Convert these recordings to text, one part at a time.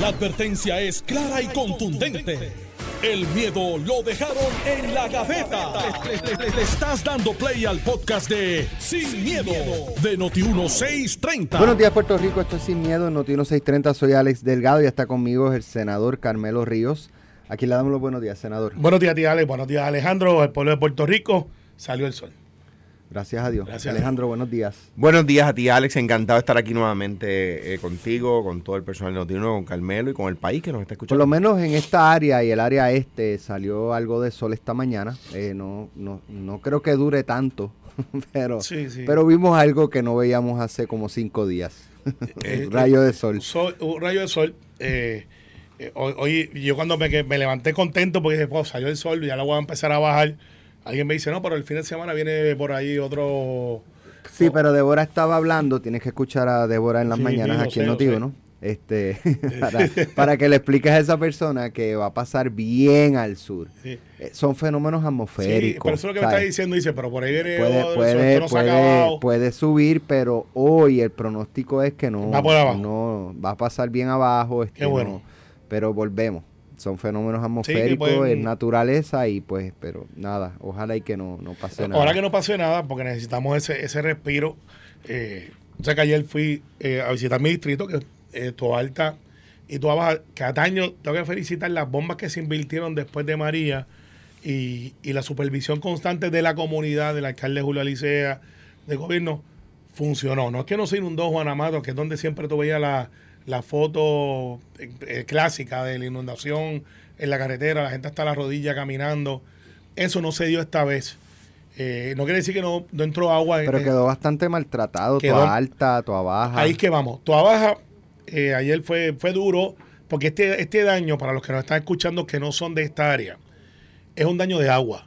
La advertencia es clara y contundente. El miedo lo dejaron en la gaveta. Le, le- le estás dando play al podcast de Sin, miedo, de Noti1630. Buenos días, Puerto Rico. Esto es Sin Miedo en Noti 1630. Soy Alex Delgado y está conmigo el senador Carmelo Ríos. Aquí le damos los buenos días, senador. Buenos días, tía Ale. Buenos días, Alejandro. El pueblo de Puerto Rico salió el sol. Gracias a Dios. Gracias Alejandro, buenos días. Buenos días a ti, Alex. Encantado de estar aquí nuevamente eh, contigo, con todo el personal de Noticiero, con Carmelo y con el país que nos está Por escuchando. lo menos en esta área y el área este salió algo de sol esta mañana. Eh, no, no, no creo que dure tanto, pero, Sí, sí. pero vimos algo que no veíamos hace como cinco días. Eh, Un rayo de sol. Sol- un rayo de sol. Eh, eh, hoy, hoy yo cuando me, que me levanté contento porque dije, pues salió el sol y ya la voy a empezar a bajar. Alguien me dice, no, pero el fin de semana viene por ahí otro... Sí, pero Débora estaba hablando, tienes que escuchar a Débora en las Sí, mañanas sí, aquí sé, en Notivo. ¿no? Este, para, para que le expliques a esa persona que va a pasar bien al sur. Sí. Eh, Son fenómenos Sí, atmosféricos. pero eso es lo que me está diciendo. Dice, pero por ahí viene Puede, otro, puede, no subir, pero hoy el pronóstico es que no Va por abajo. no va a pasar bien abajo. este, Qué bueno. no, pero volvemos. Son fenómenos atmosféricos, pueden- es naturaleza y pues, pero nada, ojalá y que no, no pase nada. Ahora que no pase nada, porque necesitamos ese, ese respiro. Eh, o sea que ayer fui eh, a visitar mi distrito, que es eh, Toa Alta y Toa Baja. Cada año tengo que felicitar las bombas que se invirtieron después de María y, y la supervisión constante de la comunidad, del alcalde Julio Alicea, del gobierno, funcionó. No es que no se inundó Juan Amado, que es donde siempre tú veías la, la foto eh, eh, clásica de la inundación en la carretera, la gente hasta la rodilla caminando. Eso no se dio esta vez. Eh, no quiere decir que no, no entró agua. Pero quedó bastante maltratado, Quedó- toda alta, toda baja. Ahí es que vamos. Toda baja, ayer fue, fue duro, porque este, este daño, para los que nos están escuchando que no son de esta área, es un daño de agua.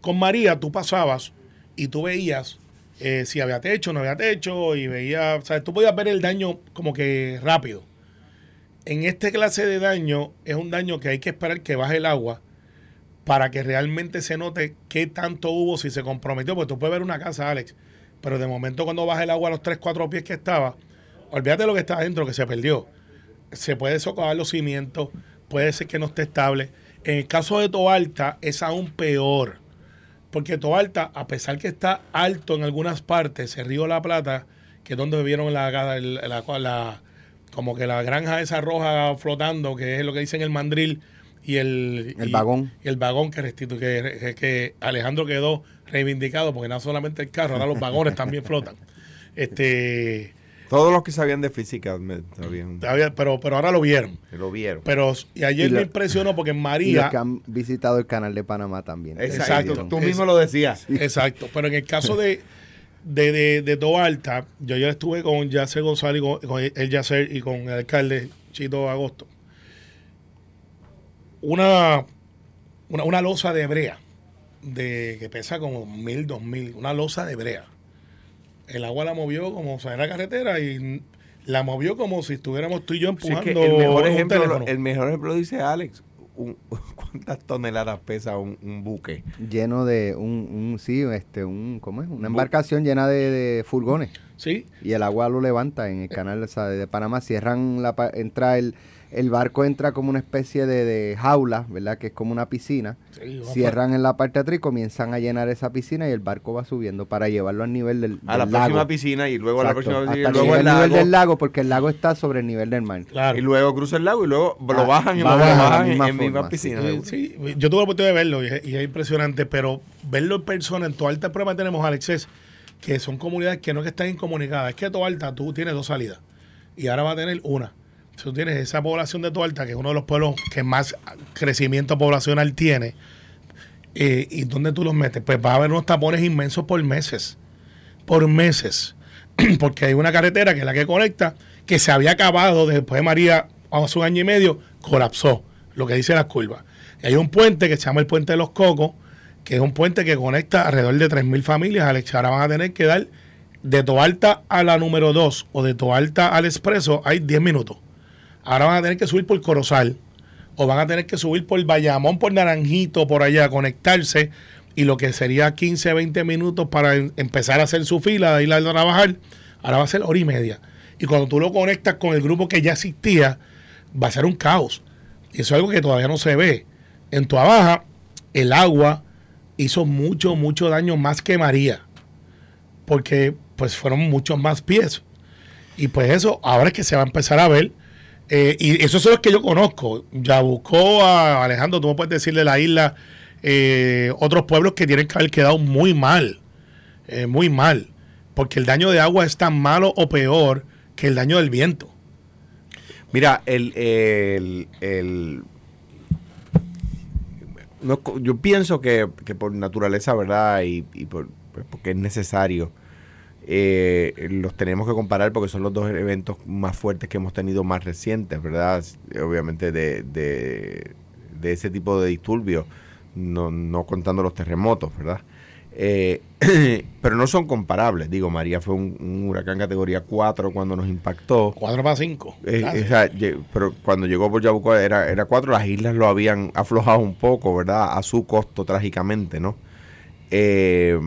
Con María tú pasabas y tú veías eh, si había techo, no había techo, y veías, o sea, tú podías ver el daño como que rápido. En este clase de daño es un daño que hay que esperar que baje el agua para que realmente se note qué tanto hubo si se comprometió. Porque tú puedes ver una casa, Alex, pero de momento cuando baja el agua a los 3, 4 pies que estaba, olvídate de lo que está adentro, que se perdió. Se puede socavar los cimientos, puede ser que no esté estable. En el caso de Toalta es aún peor. Porque Toalta, a pesar que está alto en algunas partes, el río La Plata, que es donde vieron la, la, la- la- como que la granja esa roja flotando, que es lo que dicen el mandril y el, El y- vagón. y el vagón que, restitu- que, que- que Alejandro quedó reivindicado, porque no solamente el carro, ahora los vagones también flotan. Este, Todos los que sabían de física me, sabían, pero, pero ahora lo vieron. lo vieron. Pero, y ayer Y lo- me impresionó porque en y María. los que han visitado el canal de Panamá también. Exacto. Exacto. Tú Es- mismo lo decías. Exacto, pero en el caso de de, de, de Toa Alta, yo ya estuve con Yacer González, y con, con el Yacer y con el alcalde Chito Agosto. Una, una, una losa de brea, de, que pesa como mil, dos mil, una losa de brea. El agua la movió como si era carretera y la movió como si estuviéramos tú y yo es empujando que el mejor un ejemplo, teléfono. el mejor ejemplo dice Alex. Un- ¿Cuántas toneladas pesa un, un buque? Lleno de un, un sí, este, un, ¿cómo es? Una embarcación llena de, de furgones. ¿Sí? Y el agua lo levanta en el canal o sea, de Panamá. Cierran la pa- entra el, el barco entra como una especie de, de jaula, ¿verdad? Que es como una piscina. Sí, Cierran en la parte de atrás y comienzan a llenar esa piscina y el barco va subiendo para llevarlo al nivel del, A la próxima lago. piscina y luego a la Exacto, próxima piscina hasta y luego llegar al al nivel lago. del lago porque el lago está sobre el nivel del mar. Claro. Y luego cruza el lago y luego Ah, lo bajan y lo la bajan misma en, en misma piscina. Sí, sí, yo tuve la oportunidad de verlo y es, y es impresionante, pero verlo en persona, en Toda Alta el problema que tenemos, Alex, es que son comunidades que no que están incomunicadas. Es que Toda Alta tú tienes dos salidas y ahora va a tener una. Si tú tienes esa población de Alta, que es uno de los pueblos que más crecimiento poblacional tiene, eh, ¿y dónde tú los metes? Pues va a haber unos tapones inmensos por meses. Por meses. Porque hay una carretera que es la que conecta, que se había acabado después de María hace un año y medio, colapsó, lo que dice las curvas. Y hay un puente que se llama el Puente de los Cocos, que es un puente que conecta alrededor de 3.000 familias. Alex, ahora van a tener que dar de Toalta a la número 2 o de Toalta al Expreso, hay 10 minutos. Ahora van a tener que subir por Corozal o van a tener que subir por Bayamón, por Naranjito, por allá, conectarse y lo que sería 15, 20 minutos para em- empezar a hacer su fila, de ir a trabajar, ahora va a ser hora y media. Y cuando tú lo conectas con el grupo que ya existía, va a ser un caos. Y eso es algo que todavía no se ve. En Tua Baja, el agua hizo mucho, mucho daño más que María. Porque pues fueron muchos más pies. Y pues eso, ahora es que se va a empezar a ver. Eh, y esos son los que yo conozco. Ya buscó a Alejandro, tú me puedes decir de la isla, eh, otros pueblos que tienen que haber quedado muy mal. eh, muy mal. Porque el daño de agua es tan malo o peor que el daño del viento. Mira, el, el, no, yo pienso que, que por naturaleza, ¿verdad? Y, y por, pues, porque es necesario, eh, los tenemos que comparar porque son los dos eventos más fuertes que hemos tenido más recientes, ¿verdad? Obviamente de, de, de ese tipo de disturbios, no, no contando los terremotos, ¿verdad? Eh, pero no son comparables. Digo, María fue un, un huracán categoría 4 cuando nos impactó. 4 para 5. Eh, o sea, lle- pero cuando llegó por Yabucoa era, era cuatro, las islas lo habían aflojado un poco, ¿verdad? A su costo, trágicamente, ¿no? Eh,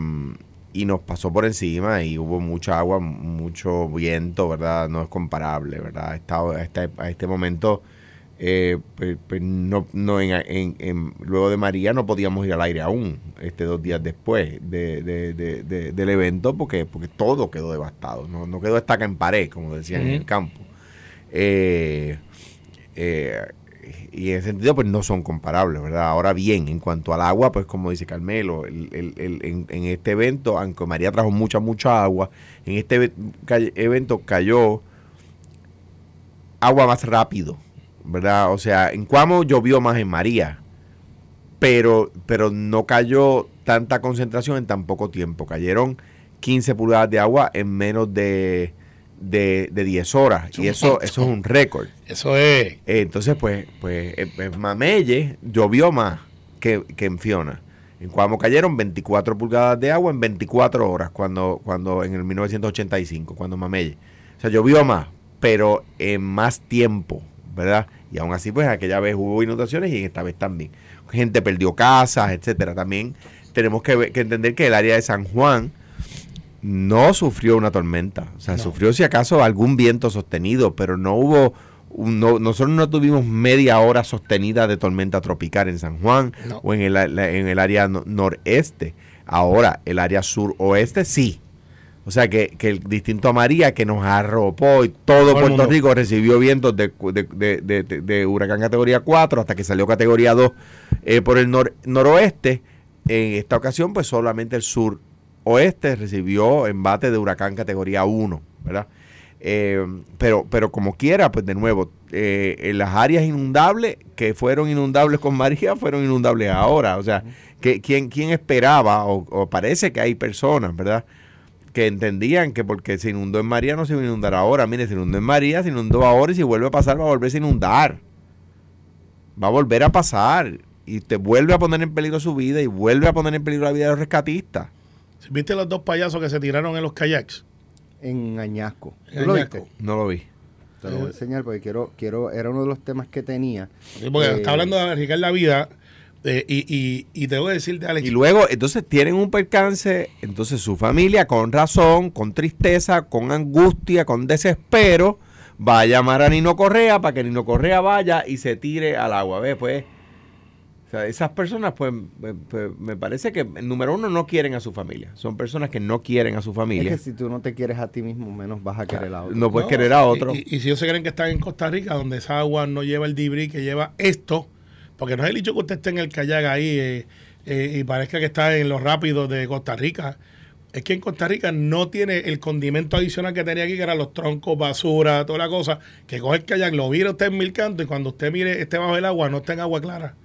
y nos pasó por encima y hubo mucha agua, mucho viento, ¿verdad? No es comparable, ¿verdad? Está, a, este, a este momento, eh, pues, pues no, no en, en- en- luego de María no podíamos ir al aire aún, este dos días después de, de- de- de- del evento, porque, porque todo quedó devastado, no, no quedó estaca en pared, como decían en el campo. Eh, eh, y en ese sentido, pues no son comparables, ¿verdad? Ahora bien, en cuanto al agua, pues como dice Carmelo, el- en, en este evento, aunque María trajo mucha, mucha agua, en este evento cayó agua más rápido, ¿verdad? O sea, en Cuamo llovió más en María, pero, pero no cayó tanta concentración en tan poco tiempo. Cayeron 15 pulgadas de agua en menos de, de, de 10 horas. Y eso, eso es un récord. Eso es. Eh, Entonces, pues, pues en- en Mamelle llovió más que, que en Fiona. En Cuamo cayeron 24 pulgadas de agua en 24 horas cuando, cuando en el 1985, cuando Mamelle. O sea, llovió más, pero en más tiempo, ¿verdad? Y aún así, pues aquella vez hubo inundaciones y en esta vez también. Gente perdió casas, etcétera. También tenemos que, ver- que entender que el área de San Juan no sufrió una tormenta. O sea, No. sufrió si acaso algún viento sostenido, pero no hubo no- nosotros no tuvimos media hora sostenida de tormenta tropical en San Juan No. o en el, en el área no- noreste. Ahora, el área suroeste sí. O sea, que, que el distinto a María, que nos arropó y todo, Puerto. Rico recibió vientos de, de- de- de- de- de huracán categoría 4 hasta que salió categoría 2 eh, por el nor- noroeste. En esta ocasión, pues solamente el sur oeste recibió embate de huracán categoría 1, ¿verdad? Eh, pero, pero como quiera, pues de nuevo, eh, en las áreas inundables que fueron inundables con María, fueron inundables ahora. O sea, que, ¿quién, quién esperaba? O, o parece que hay personas, ¿verdad? Que entendían que porque se inundó en María no se iba a inundar ahora. Mire, se inundó en María, se inundó ahora y si vuelve a pasar va a volverse a inundar. Va a volver a pasar. Y te vuelve a poner en peligro su vida y vuelve a poner en peligro la vida de los rescatistas. ¿Viste los dos payasos que se tiraron en los kayaks? En Añasco. ¿Tú En lo Añasco. viste? No lo vi. Te lo voy a enseñar porque quiero, quiero, era uno de los temas que tenía. Sí, porque Eh, está hablando de arriesgar la vida. eh, y, y, y tengo que decirte, Alex, Y luego, entonces tienen un percance, entonces su familia, con razón, con tristeza, con angustia, con desespero, va a llamar a Nino Correa para que Nino Correa vaya y se tire al agua. ¿Ves? Pues, o sea, esas personas, pues, me, pues, me parece que, número uno, no quieren a su familia. Son personas que no quieren a su Es familia. que si tú no te quieres a ti mismo, menos vas a querer a otro. No puedes No, querer a otro. Y, y si ellos se creen que están en Costa Rica, donde esa agua no lleva el debris que lleva esto, porque no es el hecho que usted esté en el kayak ahí eh, eh, y parezca que está en los rápidos de Costa Rica. Es que en Costa Rica no tiene el condimento adicional que tenía aquí, que eran los troncos, basura, toda la cosa, que coge el kayak, lo vira usted en mil cantos y cuando usted mire esté bajo el agua, no está en agua clara.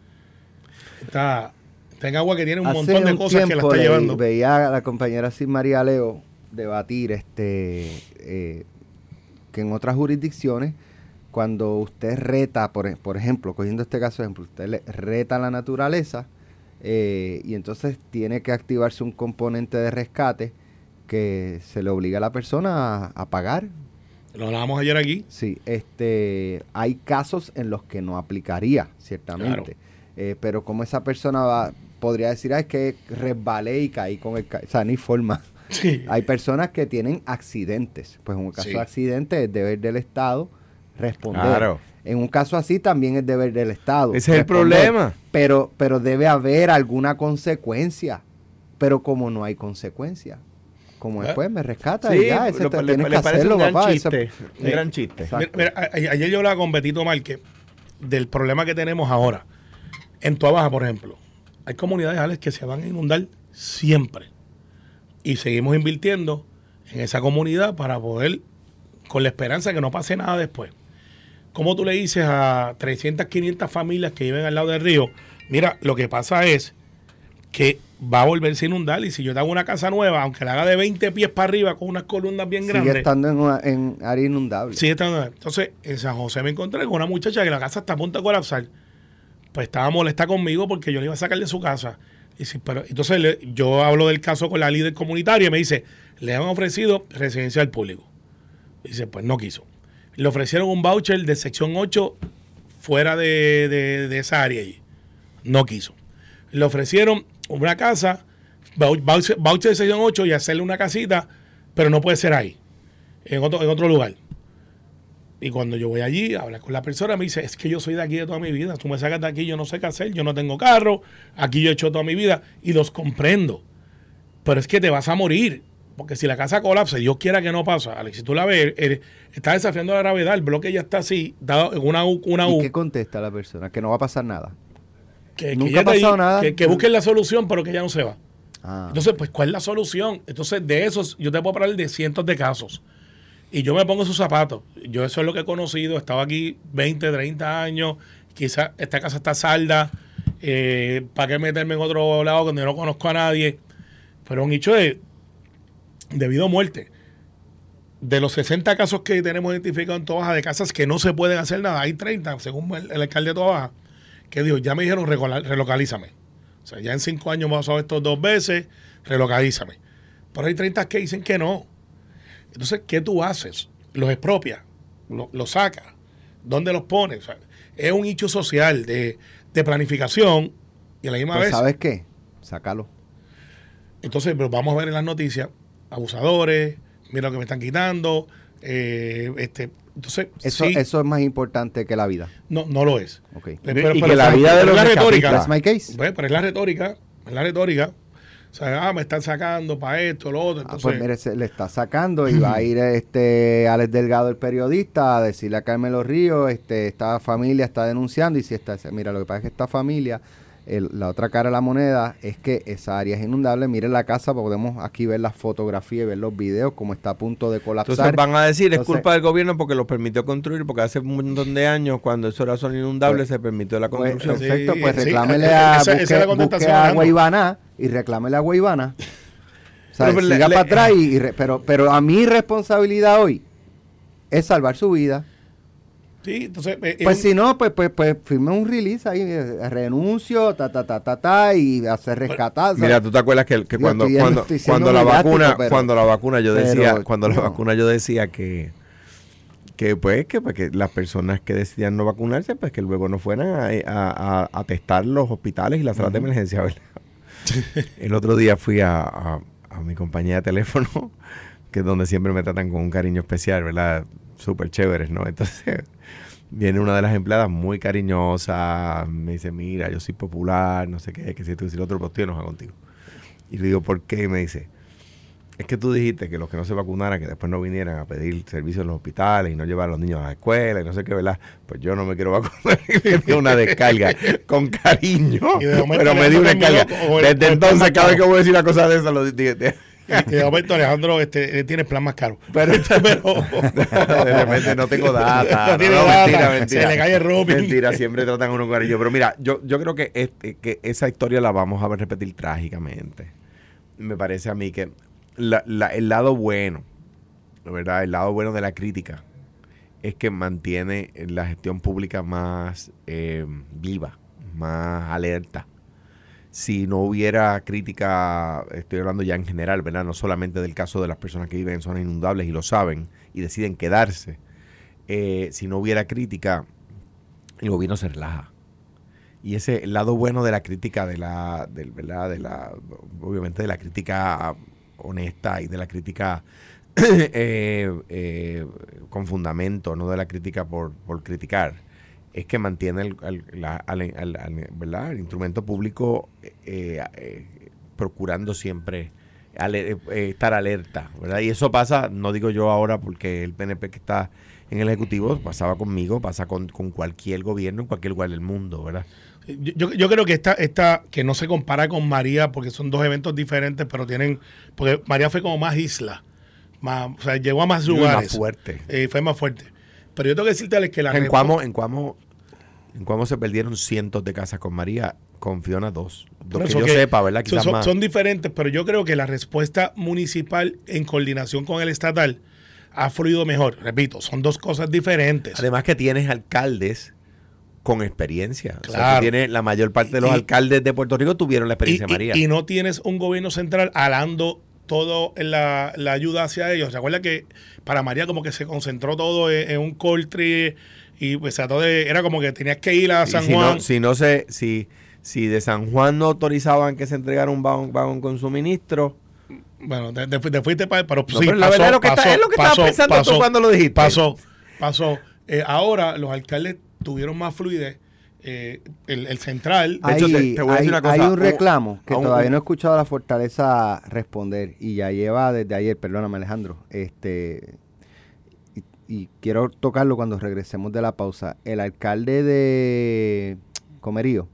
Está, está en agua que tiene un Hace montón de un cosas que la está llevando. Veía a la compañera Sin María Leo debatir este eh, que en otras jurisdicciones, cuando usted reta, por, por ejemplo, cogiendo este caso de ejemplo, usted le reta la naturaleza eh, y entonces tiene que activarse un componente de rescate que se le obliga a la persona a, a pagar. Lo hablábamos ayer aquí. Sí, este, hay casos en los que no aplicaría, ciertamente. Eh, pero como esa persona va, podría decir, "Ah, es que resbalé y caí con el... ca-". O sea, ni forma. Sí. Hay personas que tienen accidentes. Pues en un caso Sí. de accidente es deber del Estado responder. Claro. En un caso así también es deber del Estado. Ese es el problema. Pero, pero debe haber alguna consecuencia. Pero como no hay consecuencia, como ¿Eh? después me rescata Sí, y ya, ese lo- te- le, tienes le que parece hacerlo, un gran papá. chiste. Un Sí. gran chiste. Mira, mira, ayer yo hablaba con Betito Márquez del problema que tenemos ahora. En Tua Baja, por ejemplo, hay comunidades Alex, que se van a inundar siempre. Y seguimos invirtiendo en esa comunidad para poder, con la esperanza de que no pase nada después. ¿Cómo tú le dices a 300, 500 familias que viven al lado del río? Mira, lo que pasa es que va a volverse a inundar y si yo te hago una casa nueva, aunque la haga de 20 pies para arriba con unas columnas bien Sigue grandes, estando en, una- en área inundable. Sí, está- entonces en San José me encontré con una muchacha que la casa está a punto de colapsar. Pues estaba molesta conmigo porque yo le iba a sacar de su casa. Y pero, entonces yo hablo del caso con la líder comunitaria y me dice, le han ofrecido residencia al público. Dice, pues no quiso. Le ofrecieron un voucher de sección 8 fuera de, de- esa área allí. No quiso. Le ofrecieron una casa, vou- voucher, voucher de sección 8 y hacerle una casita, pero no puede ser ahí, en otro, en otro lugar. Y cuando yo voy allí a hablar con la persona, me dice, es que yo soy de aquí de toda mi vida. Tú me sacas de aquí, yo no sé qué hacer, yo no tengo carro, aquí yo he hecho toda mi vida y los comprendo. Pero es que te vas a morir. Porque si la casa colapsa, Dios quiera que no pasa, Alex, si tú la ves, eres- está desafiando la gravedad, el bloque ya está así, dado en una U, una ¿Y U. qué contesta la persona? Que no va a pasar nada. que, nunca ha pasado nada. Que, que busquen la solución, pero que ya no se va. Ah. Entonces, pues, ¿cuál es la solución? Entonces, de esos, yo te puedo hablar de cientos de casos. Y yo me pongo sus zapatos. Yo eso es lo que he conocido. He estado aquí 20, 30 años. Quizás esta casa está salda. Eh, ¿Para qué meterme en otro lado donde no conozco a nadie? Pero un hecho de debido a muerte. De los 60 casos que tenemos identificados en Toa Baja de casas que no se pueden hacer nada, hay 30, según el, alcalde de Toa Baja, que dijo, ya me dijeron relocalízame. O sea, ya en cinco años hemos pasado esto dos veces, relocalízame. Pero hay 30 que dicen que no. Entonces, ¿qué tú haces? ¿Los expropias? ¿Los lo sacas? ¿Dónde los pones? O sea, es un hecho social de, de planificación y a la misma Pues, vez... ¿sabes qué? Sácalo. Entonces, pero vamos a ver en las noticias, abusadores, mira lo que me están quitando, eh, este, entonces, Eso, sí, eso es más importante que la vida. no, no lo es. Ok. Pero- y pero- que la pero- vida de pero los es la retórica. That's my case. Pues, pero es la retórica, es la retórica. O sea, ah, me están sacando para esto, lo otro. Ah, pues mire, se le está sacando y va a ir este Alex Delgado, el periodista, a decirle a Carmelo Ríos, este, esta familia está denunciando y si está, mira, lo que pasa es que esta familia, el- la otra cara de la moneda es que esa área es inundable, mire la casa, podemos aquí ver las fotografías y ver los videos, como está a punto de colapsar. Entonces van a decir, es culpa del gobierno porque lo permitió construir, porque hace un montón de años, cuando eso era zona inundable, Pues- se permitió la Pues, construcción. Sí, perfecto, pues sí, reclámele esa- a, esa es busque, la busque contestación, a Alejandro. Guaybana y reclámele a Guaybana. O sea, Pero, pero le- siga le- para atrás y, y re- pero, pero a mi responsabilidad hoy es salvar su vida. Sí, entonces, eh, Pues es si no, pues, pues, pues firme un release ahí, eh, renuncio, ta, ta, ta, ta, ta, y hacer rescatar. Mira, tú te acuerdas que, que Digo, cuando, estoy- cuando, estoy siendo cuando la mediático, vacuna, pero- cuando la vacuna yo decía, pero, cuando la no. vacuna yo decía que que pues que, pues, que las personas que decidían no vacunarse, pues que luego no fueran a, a- a- a testar los hospitales y las salas de emergencia, ¿verdad? El otro día fui a, a- a mi compañía de teléfono, que es donde siempre me tratan con un cariño especial, ¿verdad? Súper chéveres, ¿no? Entonces viene una de las empleadas muy cariñosa, me dice, mira, yo soy popular, no sé qué, que si tú lo otro, pues estoy enojado contigo. Y le digo, ¿por qué? Y me dice, es que tú dijiste que los que no se vacunaran, que después no vinieran a pedir servicios en los hospitales y no llevar a los niños a la escuela y no sé qué, ¿verdad? Pues yo no me quiero vacunar. Y me dio una descarga con cariño, pero me dio una descarga. Desde entonces, cada vez que voy a decir una cosa de esa, lo di- di- di- Y de momento Alejandro este, eh, tiene el plan más caro. Pero, Pero- de repente no tengo data. No tiene data, se le cae el roaming. Mentira, siempre tratan a uno con cariño. Pero mira, yo, yo creo que, este- que esa historia la vamos a ver repetir trágicamente. Me parece a mí que la- la- el lado bueno, ¿verdad? El lado bueno de la crítica es que mantiene la gestión pública más eh, viva, más alerta. Si no hubiera crítica, estoy hablando ya en general, ¿verdad? No solamente del caso de las personas que viven en zonas inundables y lo saben y deciden quedarse. Eh, si no hubiera crítica, el gobierno se relaja. Y ese lado bueno de la crítica, de la, del, ¿verdad? De la, obviamente de la crítica honesta y de la crítica eh, eh, con fundamento, no de la crítica por criticar, es que mantiene el, al- la- al- al- al- ¿verdad? el instrumento público eh, eh, procurando siempre ale- eh, estar alerta, ¿verdad? Y eso pasa, no digo yo ahora porque el PNP que está en el Ejecutivo pasaba conmigo, pasa con, con cualquier gobierno en cualquier lugar del mundo, ¿verdad? Yo, yo- creo que esta, esta, que no se compara con María, porque son dos eventos diferentes, pero tienen, porque María fue como más isla, más, o sea, llegó a más Y más lugares. fuerte. Eh, fue más fuerte. Pero yo tengo que decirte Alex, que la En Cuamo, en Cuamo, en Cuamo se perdieron cientos de casas con María, con Fiona dos. Lo que yo que sepa, ¿verdad? son- Quizás son, más. son diferentes, pero yo creo que la respuesta municipal en coordinación con el estatal ha fluido mejor. Repito, son dos cosas diferentes. Además que tienes alcaldes con experiencia. O sea, Claro. tú tienes, la mayor parte de los Y- alcaldes de Puerto Rico tuvieron la experiencia de y- María. y no tienes un gobierno central alando todo la, la ayuda hacia ellos. Recuerda que para María como que se concentró todo en, en un country y pues trató de, era como que tenías que ir a San si Juan. No, si no se, si, si de San Juan no autorizaban que se entregara un vagón, vagón con suministro. Bueno, te, te fu- te fuiste para... Pero No, sí, pero la pasó, verdad es lo que está- es lo que estabas pasó, pensando tú pasó, cuando lo dijiste. Pasó, pasó. Eh, ahora los alcaldes tuvieron más fluidez. Eh, el, el central... De hecho, hay, te- te voy a decir hay- una cosa, hay un reclamo que todavía no he escuchado a la Fortaleza responder y ya lleva desde ayer, perdóname Alejandro, este y, quiero tocarlo cuando regresemos de la pausa. El alcalde de Comerío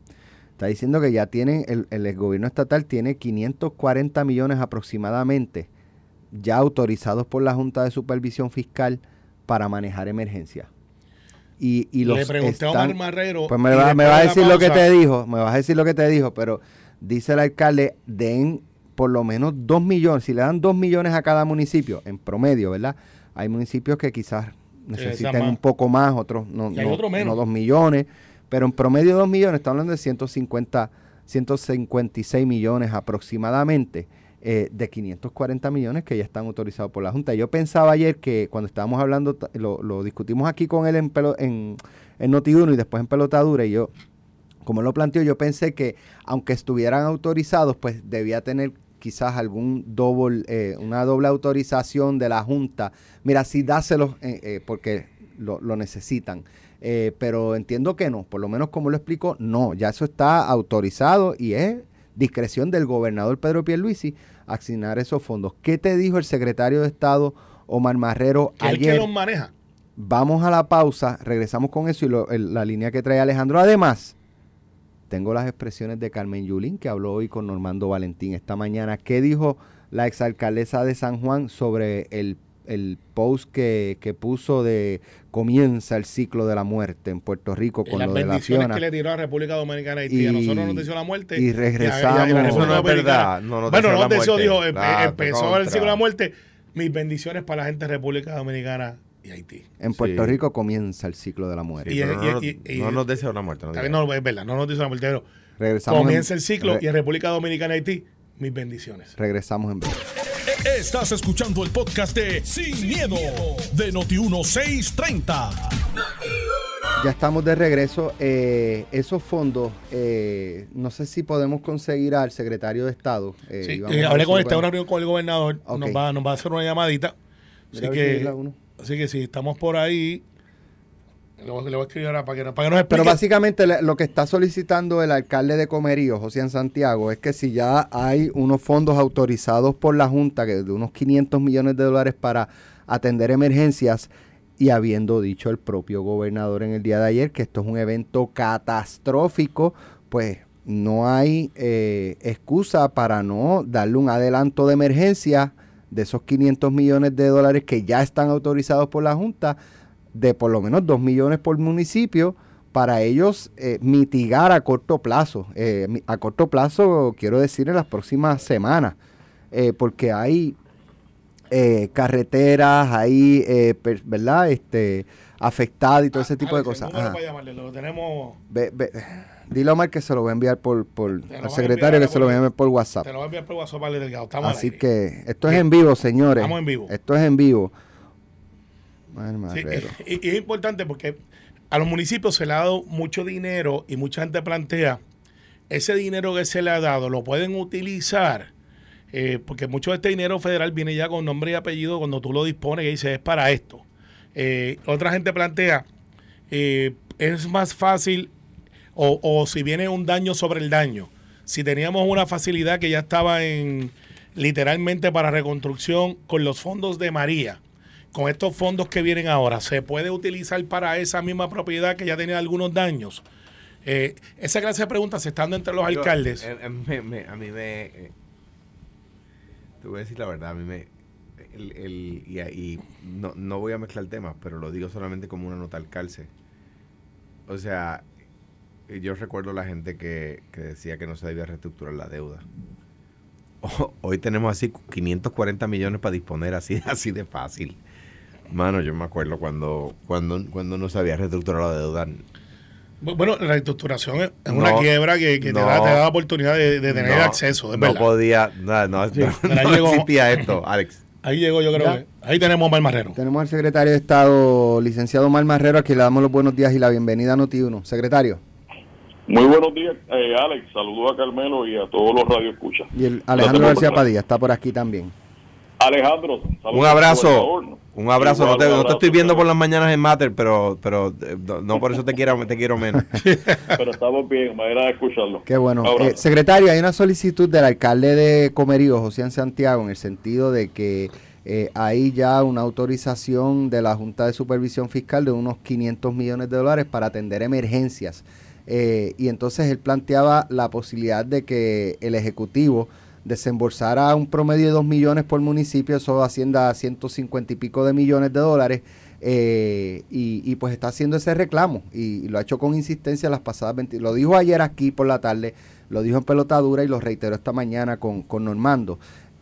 está diciendo que ya tienen, el, el gobierno estatal tiene 540 millones aproximadamente ya autorizados por la Junta de Supervisión Fiscal para manejar emergencias. Y, y los le pregunté a Omar Marrero... pues me va, después me va a decir lo que te dijo, me vas a decir lo que te dijo, pero dice el alcalde, den por lo menos dos millones, si le dan dos millones a cada municipio, en promedio, ¿verdad? Hay municipios que quizás necesitan más. un poco más, otros no, hay no- dos millones, pero en promedio dos millones, estamos hablando de 150, 156 millones aproximadamente. eh, de 540 millones que ya están autorizados por la Junta. Yo pensaba ayer que cuando estábamos hablando, lo, lo discutimos aquí con él en, pelo- en, en Noti1 y después en Pelotadura, y yo, como él lo planteó, yo pensé que aunque estuvieran autorizados, pues debía tener quizás algún doble, eh, una doble autorización de la Junta. Mira, sí, dáselos eh, eh, porque lo, lo necesitan. Eh, pero entiendo que no, por lo menos como lo explico, no, ya eso está autorizado y es discreción del gobernador Pedro Pierluisi asignar esos fondos. ¿Qué te dijo el secretario de Estado Omar Marrero Que él que ayer? los maneja. Vamos a la pausa, regresamos con eso y lo- el- la línea que trae Alejandro. Además, tengo las expresiones de Carmen Yulín, que habló hoy con Normando Valentín esta mañana. ¿Qué dijo la exalcaldesa de San Juan sobre el, el post que, que puso de comienza el ciclo de la muerte en Puerto Rico Y con las lo de la Fiona? que le tiró a República Dominicana y Haití. A Y- nosotros nos deseó la muerte. y a- regresamos. y a la Eso no es verdad, no nos bueno, deseó no la deseó, dijo, Claro, empezó contra. el ciclo de la muerte. Mis bendiciones para la gente de República Dominicana y Haití. En Puerto Sí. Rico comienza el ciclo de la muerte. Y- pero no, y- y- no nos desea una muerte. no No, es verdad, no nos dice la muerte, pero Regresamos en- comienza el ciclo re- y en República Dominicana y Haití, mis bendiciones. Regresamos en breve. Estás escuchando el podcast de Sin, miedo, de Noti1630. Ya estamos de regreso. Eh, esos fondos, eh, no sé si podemos conseguir al secretario de Estado. eh, Sí, y vamos eh, a hablé con tengo una reunión con el gobernador, nos, va, nos va a hacer una llamadita. Así que. Así que si estamos por ahí, le voy, le voy a escribir ahora para que, para que nos explique. Pero básicamente lo que está solicitando el alcalde de Comerío, José Santiago, es que si ya hay unos fondos autorizados por la Junta, que de unos 500 millones de dólares para atender emergencias, y habiendo dicho el propio gobernador en el día de ayer que esto es un evento catastrófico, pues no hay eh, excusa para no darle un adelanto de emergencia de esos 500 millones de dólares que ya están autorizados por la Junta, de por lo menos 2 millones por municipio, para ellos eh, mitigar a corto plazo. Eh, a corto plazo, quiero decir, en las próximas semanas, eh, porque hay eh, carreteras, hay, eh, ¿verdad? Este, afectadas y todo ese tipo de Alex, cosas. lo tenemos, Ve- ve- dile a Omar que se lo voy a enviar por, por al secretario que se lo voy a enviar por WhatsApp. te lo voy a enviar por WhatsApp al delgado. Estamos Así que esto es en vivo, señores. Estamos en vivo. Esto es en vivo. Sí, y es importante porque a los municipios se le ha dado mucho dinero y mucha gente plantea, ese dinero que se le ha dado lo pueden utilizar, eh, porque mucho de este dinero federal viene ya con nombre y apellido cuando tú lo dispones y dices es para esto. Eh, otra gente plantea, eh, es más fácil, o, o si viene un daño sobre el daño, si teníamos una facilidad que ya estaba en literalmente para reconstrucción con los fondos de María, con estos fondos que vienen ahora, ¿se puede utilizar para esa misma propiedad que ya tenía algunos daños? Eh, esa clase de preguntas estando entre los Yo, alcaldes. eh, eh, me- me- a mí me. eh, te voy a decir la verdad, a mí me. El, el- y y no, no voy a mezclar temas, pero lo digo solamente como una nota al calce. O sea, yo recuerdo la gente que, que decía que no se debía reestructurar la deuda. Hoy tenemos así 540 millones para disponer así, así de fácil. Mano, yo me acuerdo cuando, cuando, cuando no se había reestructurado la deuda. Bu- Bueno, la reestructuración es una No, quiebra que, que te, da, te da la oportunidad de, de tener No, acceso, es no verdad. podía, no, no, Sí, llegó- existía esto, Alex. Ahí llegó, yo creo Ya. que. Ahí tenemos a Omar Marrero. Tenemos al secretario de Estado, licenciado Omar Marrero, a quien le damos los buenos días y la bienvenida a Noti1. Secretario. Muy buenos días, eh, Alex. Saludos a Carmelo y a todos los radioescuchas. Y el Alejandro García. Padilla está por aquí también. Alejandro, saludos Un abrazo, un abrazo. Igual, no te, no estoy viendo por las mañanas en Mater, pero, pero eh, no, por eso te quiero, te quiero menos. Pero estamos bien, me agrada escucharlo. Qué bueno. Eh, secretario, hay una solicitud del alcalde de Comerío, José Santiago, en el sentido de que eh, hay ya una autorización de la Junta de Supervisión Fiscal de unos 500 millones de dólares para atender emergencias. Eh, y entonces él planteaba la posibilidad de que el Ejecutivo desembolsara un promedio de 2 millones por municipio, eso ascienda a 150 y pico de millones de dólares. eh, y, pues está haciendo ese reclamo y, y lo ha hecho con insistencia las pasadas 20. Lo dijo ayer aquí por la tarde, lo dijo en pelotadura y lo reiteró esta mañana con, con Normando.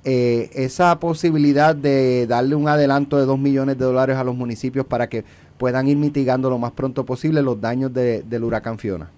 Eh, esa posibilidad de darle un adelanto de 2 millones de dólares a los municipios para que puedan ir mitigando lo más pronto posible los daños de- del huracán Fiona.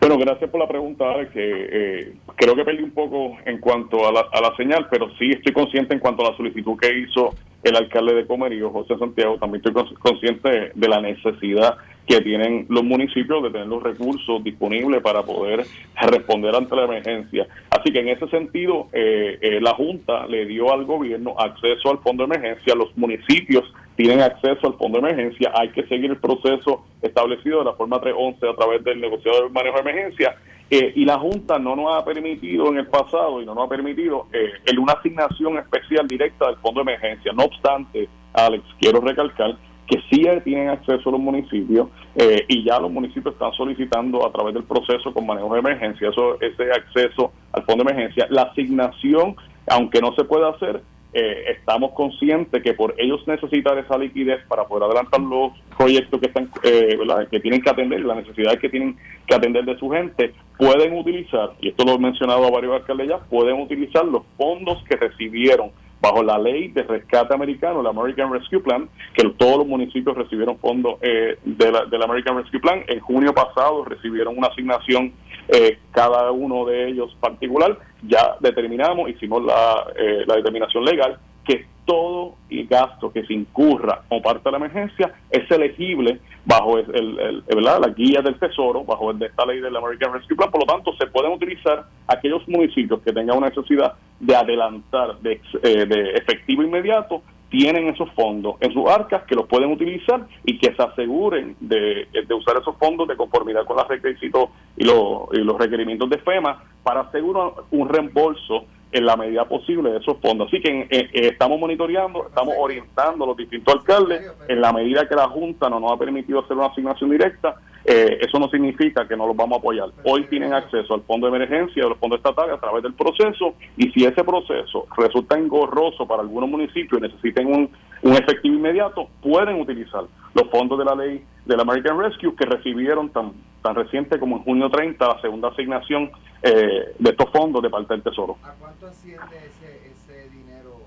Bueno, gracias por la pregunta, Alex. eh, creo que perdí un poco en cuanto a la, a la señal, pero sí estoy consciente en cuanto a la solicitud que hizo el alcalde de Comerío, José Santiago. También estoy cons- consciente de la necesidad que tienen los municipios de tener los recursos disponibles para poder responder ante la emergencia. Así que en ese sentido, eh, eh, la Junta le dio al gobierno acceso al fondo de emergencia, los municipios tienen acceso al fondo de emergencia, hay que seguir el proceso establecido de la forma 311 a través del negociador de manejo de emergencia, eh, y la Junta no nos ha permitido en el pasado y no nos ha permitido eh, el- una asignación especial directa del fondo de emergencia. No obstante, Alex, quiero recalcar que sí tienen acceso a los municipios eh, y ya los municipios están solicitando a través del proceso con manejo de emergencia eso, ese acceso al fondo de emergencia. La asignación, aunque no se puede hacer, eh, estamos conscientes que por ellos necesitar esa liquidez para poder adelantar los proyectos que están eh, que tienen que atender, las necesidades que tienen que atender de su gente, pueden utilizar, y esto lo he mencionado a varios alcaldes ya, pueden utilizar los fondos que recibieron bajo la ley de rescate americano, el American Rescue Plan, que todos los municipios recibieron fondos eh, de la- del American Rescue Plan. En junio pasado recibieron una asignación eh, cada uno de ellos particular. Ya determinamos, hicimos la, eh, la determinación legal que todo y gasto que se incurra como parte de la emergencia es elegible bajo el, el- el- la guía del Tesoro, bajo el de esta ley del American Rescue Plan. Por lo tanto, se pueden utilizar aquellos municipios que tengan una necesidad de adelantar de, eh, de efectivo inmediato, tienen esos fondos en sus arcas que los pueden utilizar y que se aseguren de, de usar esos fondos de conformidad con los requisitos y los, y los requerimientos de FEMA para asegurar un reembolso en la medida posible de esos fondos. Así que eh, eh, estamos monitoreando, estamos orientando a los distintos alcaldes en la medida que la Junta no nos ha permitido hacer una asignación directa. eh, eso no significa que no los vamos a apoyar. Hoy tienen acceso al fondo de emergencia, a los fondos estatales a través del proceso y si ese proceso resulta engorroso para algunos municipios y necesiten un, un efectivo inmediato, pueden utilizar los fondos de la ley del American Rescue que recibieron tan, tan reciente como en junio 30 la segunda asignación eh, de estos fondos de parte del Tesoro. ¿A cuánto asciende ese, dinero?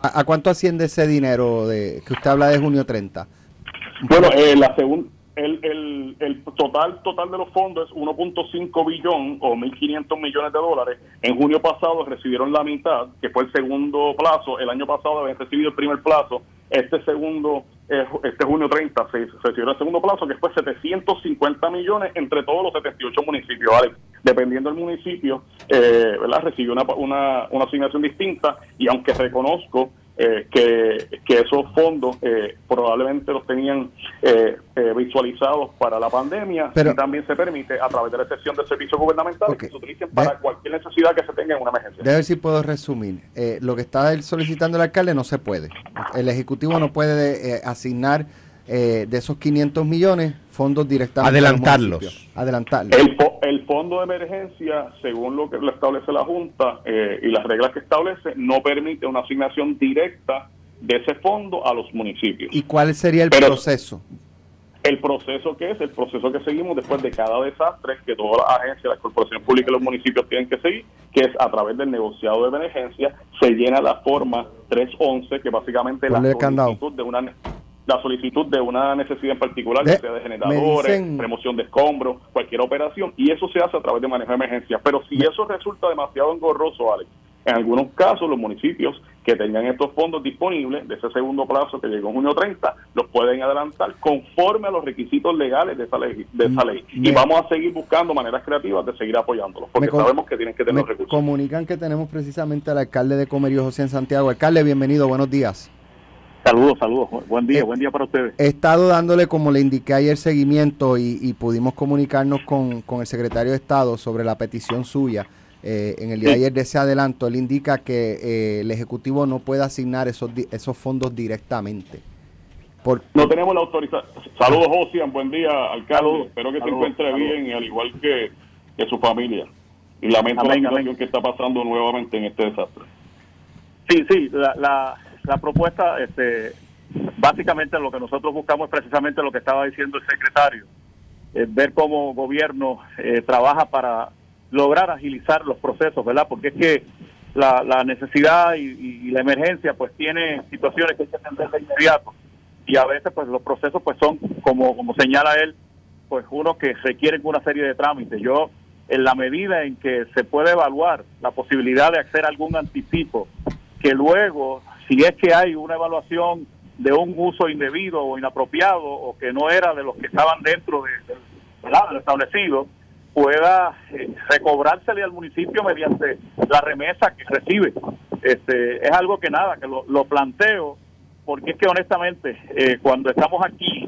¿A, a cuánto asciende ese dinero de que usted habla de junio 30? Bueno, eh, la segun- el, el, el total total de los fondos es 1.5 billón o 1.500 millones de dólares. En junio pasado recibieron la mitad, que fue el segundo plazo. El año pasado habían recibido el primer plazo. Este segundo, eh, este junio 30, se, se recibió el segundo plazo, que fue 750 millones entre todos los 78 municipios. Alex. Dependiendo del municipio, eh, ¿verdad? recibió una, una, una asignación distinta y aunque reconozco eh, que, que esos fondos eh, probablemente los tenían eh, eh, visualizados para la pandemia Pero- y también se permite a través de la excepción de servicios gubernamentales que se utilicen para De- cualquier necesidad que se tenga en una emergencia. De ver si puedo resumir. Eh, lo que está solicitando el alcalde no se puede. El Ejecutivo no puede asignar eh, de esos 500 millones fondos directamente a los Adelantarlos. municipios. Adelantarlos. El, fo- el fondo de emergencia, según lo que lo establece la Junta eh, y las reglas que establece, no permite una asignación directa de ese fondo a los municipios. ¿Y cuál sería el Pero- proceso? El proceso que es, el proceso que seguimos después de cada desastre, que todas las agencias, las corporaciones públicas y los municipios tienen que seguir, que es a través del negociado de emergencia, se llena la forma 311, que básicamente es la solicitud de una la solicitud de una necesidad en particular, ya sea de generadores, dicen- remoción de escombros, cualquier operación, y eso se hace a través de manejo de emergencia. Pero si eso resulta demasiado engorroso, Alex, en algunos casos los municipios que tengan estos fondos disponibles de ese segundo plazo que llegó en junio 30, los pueden adelantar conforme a los requisitos legales de esa ley. De esa ley. Me- Y vamos a seguir buscando maneras creativas de seguir apoyándolos, porque sabemos que tienen que tener Me los recursos. comunican que tenemos precisamente al alcalde de Comerío, José en Santiago. Alcalde, bienvenido, buenos días. Saludos, saludos. Buen día, Eh, buen día para ustedes. He estado dándole, como le indiqué ayer, seguimiento y, y pudimos comunicarnos con, con el secretario de Estado sobre la petición suya. eh, en el día de ayer de ese adelanto, él indica que eh, el Ejecutivo no puede asignar esos, di- esos fondos directamente. Por, No tenemos la autorización. Saludos, Josian. Buen día, alcalde. Saludos. Espero que Saludos, se encuentre saludos. bien, al igual que, que su familia. Y lamento Amén, la situación amén. que está pasando nuevamente en este desastre. Sí, sí, la, la, la propuesta, este, básicamente lo que nosotros buscamos es precisamente lo que estaba diciendo el secretario, ver cómo gobierno eh, trabaja para lograr agilizar los procesos, ¿verdad? Porque es que la, necesidad y, la emergencia pues tiene situaciones que hay que atender de inmediato y a veces pues los procesos pues son como como señala él pues unos que requieren una serie de trámites. Yo en la medida en que se puede evaluar la posibilidad de hacer algún anticipo que luego si es que hay una evaluación de un uso indebido o inapropiado o que no era de los que estaban dentro de, de- ¿verdad? de lo establecido pueda eh, recobrársele al municipio mediante la remesa que recibe. Este, es algo que nada, que lo, planteo, porque es que honestamente, eh, cuando estamos aquí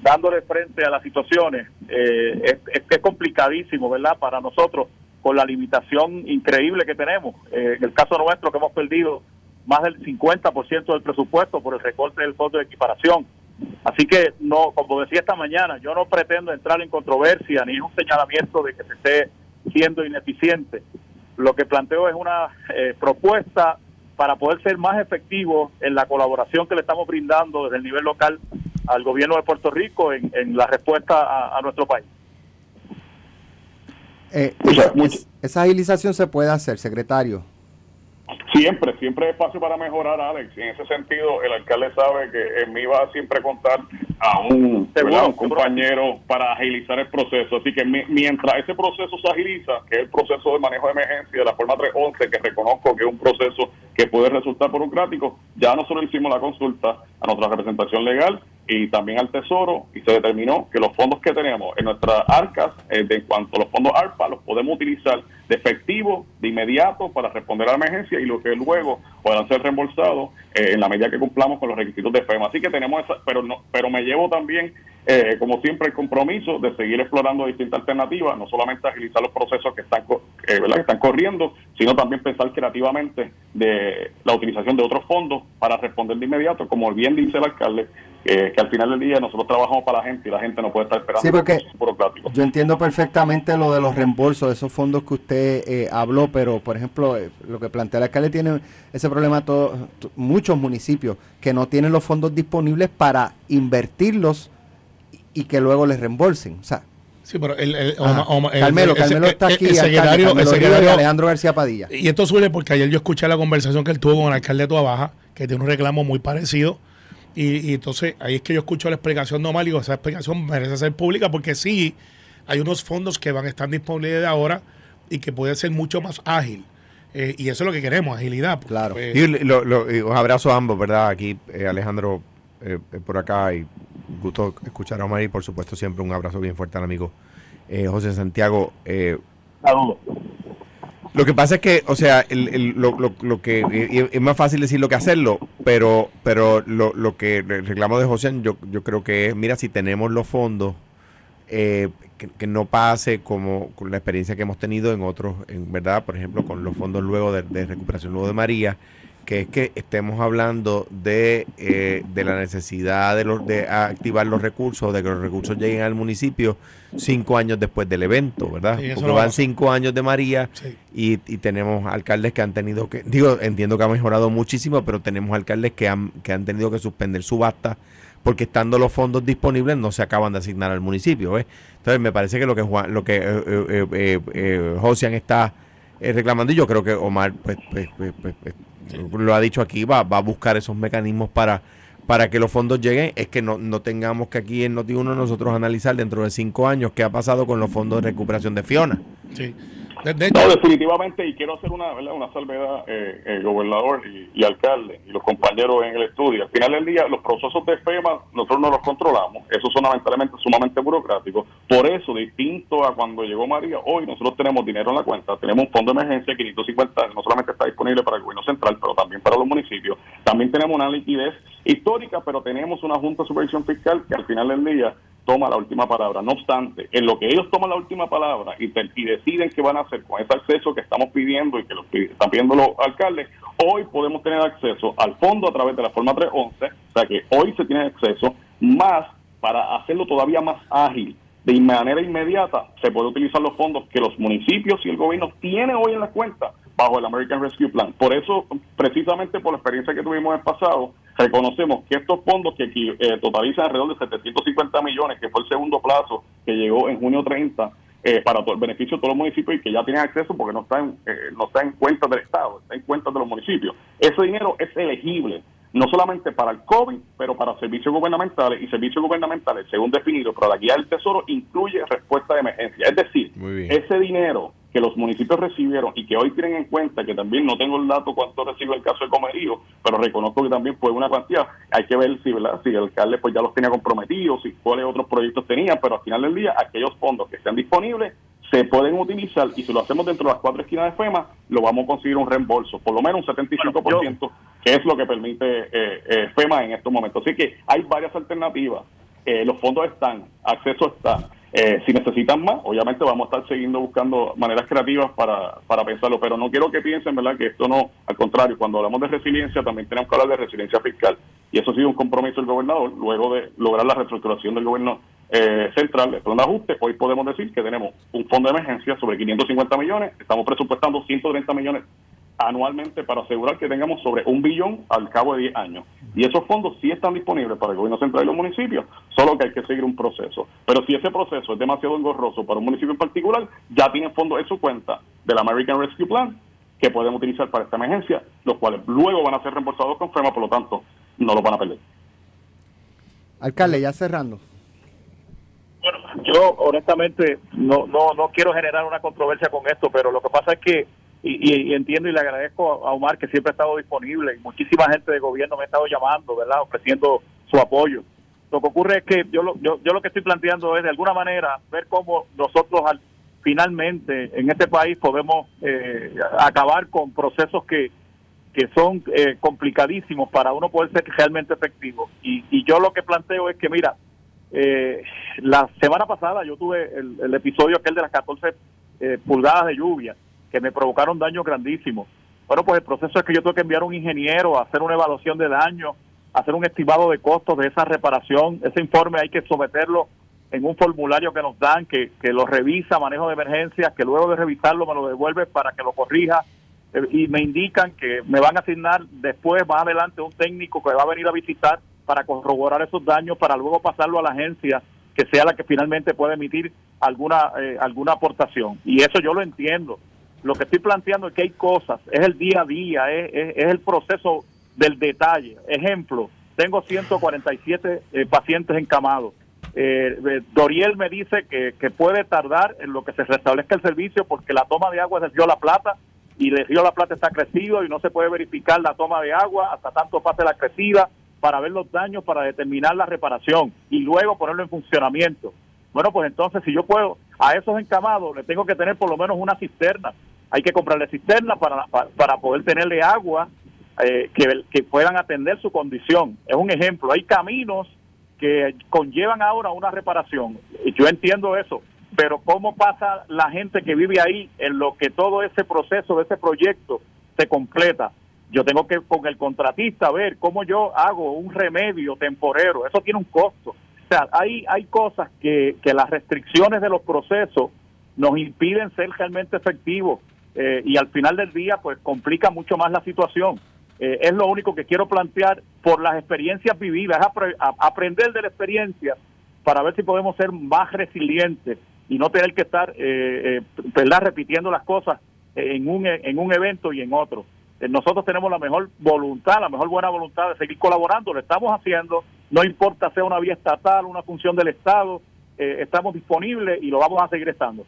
dándole frente a las situaciones, eh, es, es es complicadísimo, ¿verdad? Para nosotros, con la limitación increíble que tenemos. Eh, en el caso nuestro, que hemos perdido más del 50% del presupuesto por el recorte del fondo de equiparación. Así que, no, como decía esta mañana, yo no pretendo entrar en controversia ni en un señalamiento de que se esté siendo ineficiente. Lo que planteo es una eh, propuesta para poder ser más efectivos en la colaboración que le estamos brindando desde el nivel local al gobierno de Puerto Rico en, la respuesta a nuestro país. Eh, esa- mucho- es- esa agilización se puede hacer, secretario. Siempre, siempre hay espacio para mejorar, Alex. En ese sentido, el alcalde sabe que en mí va a siempre contar a un, compañero para agilizar el proceso. Así que mi- mientras ese proceso se agiliza, que es el proceso de manejo de emergencia de la forma 311, que reconozco que es un proceso que puede resultar burocrático, ya nosotros hicimos la consulta a nuestra representación legal y también al Tesoro y se determinó que los fondos que tenemos en nuestras arcas, eh, de en cuanto a los fondos ARPA, los podemos utilizar de efectivo, de inmediato, para responder a la emergencia y lo que luego puedan ser reembolsados eh, en la medida que cumplamos con los requisitos de FEMA. Así que tenemos esa, pero no, pero me llevo también, eh, como siempre, el compromiso de seguir explorando distintas alternativas, no solamente agilizar los procesos que están, eh, ¿verdad? que están corriendo, sino también pensar creativamente de la utilización de otros fondos para responder de inmediato, como bien dice el alcalde, eh, que al final del día nosotros trabajamos para la gente y la gente no puede estar esperando Sí, porque. Yo entiendo perfectamente lo de los reembolsos, de esos fondos que usted eh, habló, pero por ejemplo, eh, lo que plantea el alcalde tiene ese problema todo, muchos municipios que no tienen los fondos disponibles para invertirlos y, y que luego les reembolsen. O sea, Sí, pero el, el- ajá. Oma- Oma- el- Carmelo, el- Carmelo el- está aquí, el secretario, Alejandro García Padilla. Y esto suele porque ayer yo escuché la conversación que él tuvo con el alcalde de Toa Baja, que tiene un reclamo muy parecido. Y, y entonces ahí es que yo escucho la explicación normal y digo, esa explicación merece ser pública porque sí, hay unos fondos que van a estar disponibles de ahora y que puede ser mucho más ágil. Eh, y eso es lo que queremos, agilidad. porque, Claro. pues, Y lo- lo- y un abrazo a ambos, ¿verdad? Aquí eh, Alejandro eh, eh, por acá y gusto escuchar a Omar y por supuesto siempre un abrazo bien fuerte al amigo eh, José Santiago. Eh, Saludos. Lo que pasa es que, o sea, el, el, lo, lo, lo, que es más fácil decirlo que hacerlo, pero pero lo, lo que el reclamo de José, yo, yo creo que es, mira, si tenemos los fondos, eh, que, no pase como con la experiencia que hemos tenido en otros, en verdad, por ejemplo, con los fondos luego de, de recuperación luego de María, que es que estemos hablando de, eh, de la necesidad de, los, de activar los recursos, de que los recursos lleguen al municipio cinco años después del evento, ¿verdad? Sí, Porque van cinco años de María sí. y, y, tenemos alcaldes que han tenido que, digo, entiendo que ha mejorado muchísimo, pero tenemos alcaldes que han, que han tenido que suspender subasta porque estando los fondos disponibles no se acaban de asignar al municipio, ¿ves? Entonces me parece que lo que Juan, lo que eh, eh, eh, eh Josian está reclamando y yo creo que Omar pues, pues, pues, pues lo ha dicho aquí, va, va a buscar esos mecanismos para, para que los fondos lleguen, es que no, no tengamos que aquí en Noti1 nosotros analizar dentro de cinco años qué ha pasado con los fondos de recuperación de Fiona. Sí. De, de no, definitivamente, y quiero hacer una, ¿verdad? una salvedad, eh, el gobernador y, alcalde y los compañeros en el estudio. Al final del día, los procesos de FEMA nosotros no los controlamos, eso son lamentablemente sumamente burocráticos. Por eso, distinto a cuando llegó María, hoy nosotros tenemos dinero en la cuenta, tenemos un fondo de emergencia 550, no solamente está disponible para el gobierno central, pero también para los municipios. También tenemos una liquidez histórica, pero tenemos una Junta de Supervisión Fiscal que al final del día toma la última palabra. No obstante, en lo que ellos toman la última palabra y, deciden qué van a hacer con ese acceso que estamos pidiendo y que lo están pidiendo los alcaldes, hoy podemos tener acceso al fondo a través de la forma 311, o sea que hoy se tiene acceso, más para hacerlo todavía más ágil. De manera inmediata se puede utilizar los fondos que los municipios y el gobierno tienen hoy en la cuenta bajo el American Rescue Plan. Por eso, precisamente por la experiencia que tuvimos en el pasado, reconocemos que estos fondos que eh, totalizan alrededor de 750 millones, que fue el segundo plazo que llegó en junio 30, eh, para todo el beneficio de todos los municipios y que ya tienen acceso porque no está en, eh, no está en cuentas del Estado, está en cuentas de los municipios. Ese dinero es elegible no solamente para el COVID, pero para servicios gubernamentales y servicios gubernamentales, según definido, pero la guía del Tesoro incluye respuesta de emergencia. Es decir, ese dinero que los municipios recibieron y que hoy tienen en cuenta, que también no tengo el dato cuánto recibe el caso de Comerío, pero reconozco que también fue una cantidad, hay que ver si, ¿verdad? si el alcalde pues ya los tenía comprometidos, si cuáles otros proyectos tenía, pero al final del día aquellos fondos que estén disponibles se pueden utilizar y si lo hacemos dentro de las cuatro esquinas de FEMA, lo vamos a conseguir un reembolso, por lo menos un 75%, bueno, yo, que es lo que permite eh, eh, FEMA en estos momentos. Así que hay varias alternativas, eh, los fondos están, acceso está. Eh, si necesitan más, obviamente vamos a estar siguiendo buscando maneras creativas para, para pensarlo, pero no quiero que piensen, ¿verdad?, que esto no, al contrario, cuando hablamos de resiliencia también tenemos que hablar de resiliencia fiscal. Y eso ha sido un compromiso del gobernador, luego de lograr la reestructuración del gobierno eh, central, el plan de ajuste, hoy podemos decir que tenemos un fondo de emergencia sobre 550 millones, estamos presupuestando 130 millones anualmente para asegurar que tengamos sobre un billón al cabo de 10 años. Y esos fondos sí están disponibles para el gobierno central y los municipios, solo que hay que seguir un proceso. Pero si ese proceso es demasiado engorroso para un municipio en particular, ya tienen fondos en su cuenta del American Rescue Plan que pueden utilizar para esta emergencia, los cuales luego van a ser reembolsados con FEMA, por lo tanto, no los van a perder. Alcalde, ya cerrando. Bueno, yo honestamente no, no, no quiero generar una controversia con esto, pero lo que pasa es que y, y, entiendo y le agradezco a Omar que siempre ha estado disponible y muchísima gente de gobierno me ha estado llamando, ¿verdad? Ofreciendo su apoyo. Lo que ocurre es que yo lo, yo, lo que estoy planteando es de alguna manera ver cómo nosotros al, finalmente en este país podemos eh, acabar con procesos que, que son eh, complicadísimos para uno poder ser realmente efectivo. Y, y yo lo que planteo es que, mira, eh, la semana pasada yo tuve el, el episodio aquel de las 14 eh, pulgadas de lluvia que me provocaron daños grandísimos. Bueno, pues el proceso es que yo tengo que enviar un ingeniero a hacer una evaluación de daño, hacer un estimado de costos de esa reparación. Ese informe hay que someterlo en un formulario que nos dan, que, que lo revisa, manejo de emergencias, que luego de revisarlo me lo devuelve para que lo corrija eh, y me indican que me van a asignar después, más adelante, un técnico que va a venir a visitar para corroborar esos daños, para luego pasarlo a la agencia que sea la que finalmente pueda emitir alguna eh, alguna aportación. Y eso yo lo entiendo. Lo que estoy planteando es que hay cosas, es el día a día, es, el proceso del detalle. Ejemplo, tengo 147 eh, pacientes encamados. Eh, eh, Doriel me dice que, que, puede tardar en lo que se restablezca el servicio porque la toma de agua es del río La Plata y el río La Plata está crecido y no se puede verificar la toma de agua hasta tanto pase la crecida para ver los daños, para determinar la reparación y luego ponerlo en funcionamiento. Bueno, pues entonces si yo puedo, a esos encamados le tengo que tener por lo menos una cisterna hay que comprarle cisterna para, para, para poder tenerle agua eh, que, que puedan atender su condición. Es un ejemplo. Hay caminos que conllevan ahora una reparación. Yo entiendo eso, pero ¿cómo pasa la gente que vive ahí en lo que todo ese proceso ese proyecto se completa? Yo tengo que con el contratista ver cómo yo hago un remedio temporero. Eso tiene un costo. O sea, hay, hay cosas que, que las restricciones de los procesos nos impiden ser realmente efectivos eh, y al final del día pues complica mucho más la situación. Eh, es lo único que quiero plantear por las experiencias vividas, apre- aprender de la experiencia para ver si podemos ser más resilientes y no tener que estar eh, eh, ¿verdad? repitiendo las cosas en un, en un evento y en otro. Eh, Nosotros tenemos la mejor voluntad, la mejor buena voluntad de seguir colaborando, lo estamos haciendo, no importa sea una vía estatal, una función del Estado, eh, estamos disponibles y lo vamos a seguir estando.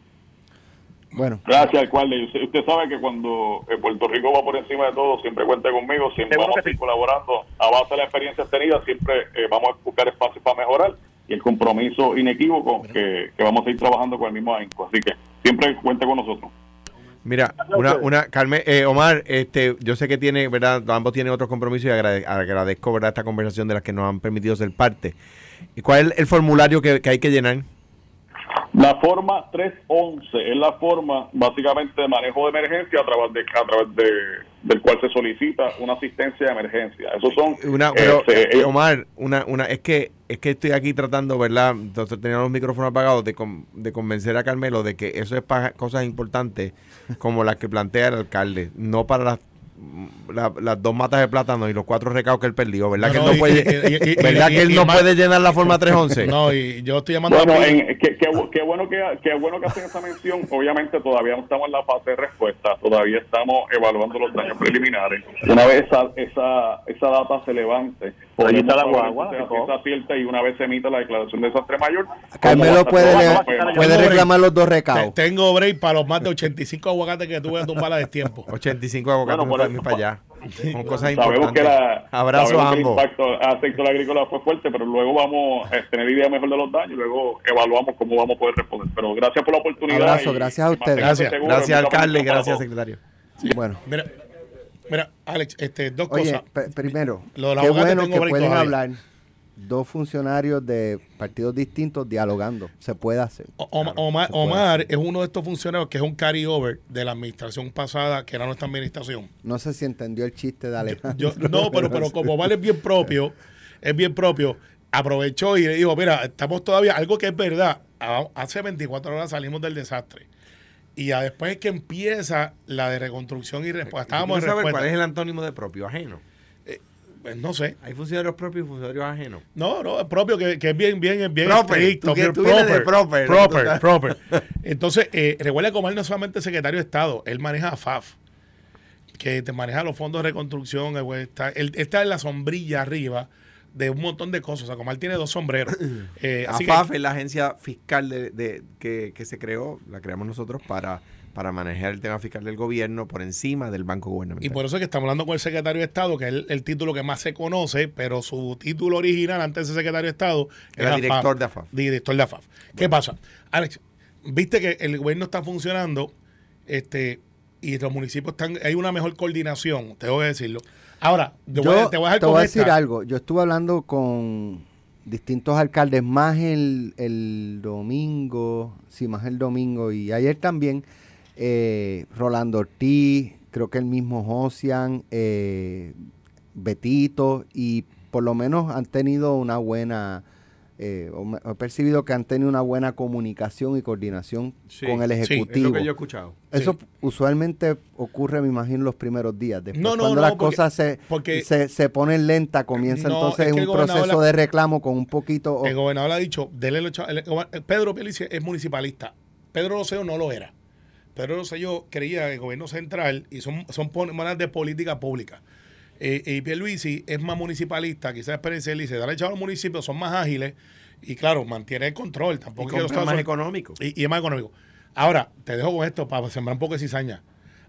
Bueno, Gracias, alcalde. Usted, usted sabe que cuando eh, Puerto Rico va por encima de todo, siempre cuente conmigo, siempre vamos a seguir sí. colaborando a base de la experiencia tenida, siempre eh, vamos a buscar espacios para mejorar y el compromiso inequívoco que, que vamos a ir trabajando con el mismo ahínco. Así que siempre cuente con nosotros. Mira, una, una, Carmen, eh, Omar, este, yo sé que tiene, ¿verdad? Ambos tienen otros compromisos y agrade- agradezco, ¿verdad? Esta conversación de las que nos han permitido ser parte. ¿Y cuál es el formulario que, que hay que llenar? La forma 311 es la forma básicamente de manejo de emergencia a través de a través de del cual se solicita una asistencia de emergencia. Esos son Una, pero, este, eh, eh, Omar, una, una, es que, es que estoy aquí tratando, ¿verdad? Entonces tenía los micrófonos apagados de, con- de convencer a Carmelo de que eso es para cosas importantes como las que plantea el alcalde, no para las la- las dos matas de plátano y los cuatro recados que él perdió, ¿verdad? No, que él no, puede, y- y- y- ¿verdad y- que él y no puede llenar la forma 311? No, y yo estoy llamando Bueno, a en, qué, qué bu- qué bueno que qué bueno que hacen esa mención. Obviamente todavía no estamos en la fase de respuesta, todavía estamos evaluando los daños preliminares. Una vez esa esa, esa data se levante, Ahí está la guagua, cierta y una vez se emita la declaración de desastre mayor, Carmelo puede, le- puede reclamar los dos recados. Tengo break para los más de 85 aguacates que tuve a tumbar a destiempo. 85 abogados Bueno, por para mí para allá. Son cosas Sabemos que, importantes. la, Abrazo sabemos a que el ambos. impacto al sector agrícola fue fuerte, pero luego vamos a tener idea mejor de los daños y luego evaluamos cómo vamos a poder responder. Pero gracias por la oportunidad. Abrazo, y- gracias a y ustedes. Gracias. seguros, Gracias, alcalde, gracias, secretario. Bueno, Mira, mira, Alex, este, dos oye, cosas. primero, Lo de la qué bueno que pueden hablar dos funcionarios de partidos distintos dialogando. Se puede hacer. O- Oma- Claro, Omar, se puede Omar hacer. es uno de estos funcionarios que es un carryover de la administración pasada, que era nuestra administración. No sé si entendió el chiste de Alejandro. Yo, no, pero, pero como Omar es bien propio, es bien propio, aprovechó y le dijo, mira, estamos todavía, algo que es verdad, hace 24 horas salimos del desastre. Y ya después es que empieza la de reconstrucción y respuesta. Estábamos en ¿Quiero saber respuesta. cuál es el antónimo de propio? Ajeno. Pues no sé. Hay funcionarios propios y funcionarios ajenos. No, no, es propio, que, que es bien, bien, bien Proper, estricto. tú bien tú de proper. Proper, proper. Entonces, eh, recuerda que Omar no es solamente secretario de Estado, él maneja a FAF, que te maneja los fondos de reconstrucción, güey, está, él está en la sombrilla arriba de un montón de cosas. O sea, Omar tiene dos sombreros. Eh, así que- AFAF es la agencia fiscal de, de- que, que se creó, la creamos nosotros para, para manejar el tema fiscal del gobierno por encima del banco gubernamental. Y por eso es que estamos hablando con el secretario de Estado, que es el, el título que más se conoce, pero su título original antes de ser secretario de Estado Era director de AFAF. Director de AFAF. ¿Qué pasa? Alex, viste que el gobierno está funcionando este y los municipios están, hay una mejor coordinación, tengo que decirlo. Ahora, te voy, te voy a dejar te voy a esta. decir algo. Yo estuve hablando con distintos alcaldes, más el, el domingo, sí, más el domingo y ayer también. Eh, Rolando Ortiz, creo que el mismo Josian, eh, Betito, y por lo menos han tenido una buena. eh, he percibido que han tenido una buena comunicación y coordinación Sí, con el sí, es lo Ejecutivo. es lo que yo he escuchado. Eso usualmente ocurre, me imagino, los primeros días. Después, No, no, cuando no, las porque- cosas se, porque- se, se ponen lentas, comienza entonces es que el un proceso la- de reclamo con un poquito... El gobernador ha dicho, dele el- Pedro Pierluisi es municipalista. Pedro Rosselló no lo era. Pedro Rosselló creía en el gobierno central y son, son maneras de política pública. Eh, y Pierluisi es más municipalista, quizás experiencia él dice, dale chavo a los municipios, son más ágiles y claro, mantiene el control. Y Tampoco estar más económico. y, y es más económico. Ahora, te dejo con esto para sembrar un poco de cizaña.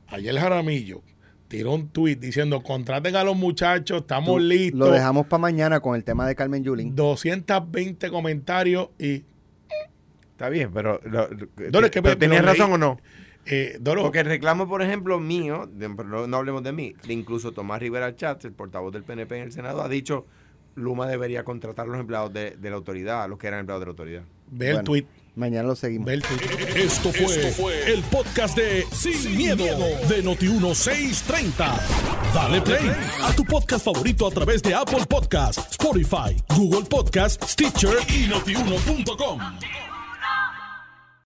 Ayer Jaramillo tiró un tuit diciendo, contraten a los muchachos, estamos tú- listos. Lo dejamos para mañana con el tema de Carmen Yulín. 220 comentarios y Está bien, pero, lo- es que pero ¿tenías razón o no? Eh, Doro, Porque el reclamo, por ejemplo, mío, de- pero no, no hablemos de mí, de incluso Tomás Rivera Chatz, el portavoz del PNP en el Senado, ha dicho Luma debería contratar a los empleados de, de la autoridad, a los que eran empleados de la autoridad. ve el Bueno, tweet. Mañana lo seguimos. Ve el tweet. Esto fue, el podcast de Sin, miedo, de Noti1630. Dale play a tu podcast favorito a través de Apple Podcasts, Spotify, Google Podcasts, Stitcher y notiuno.com.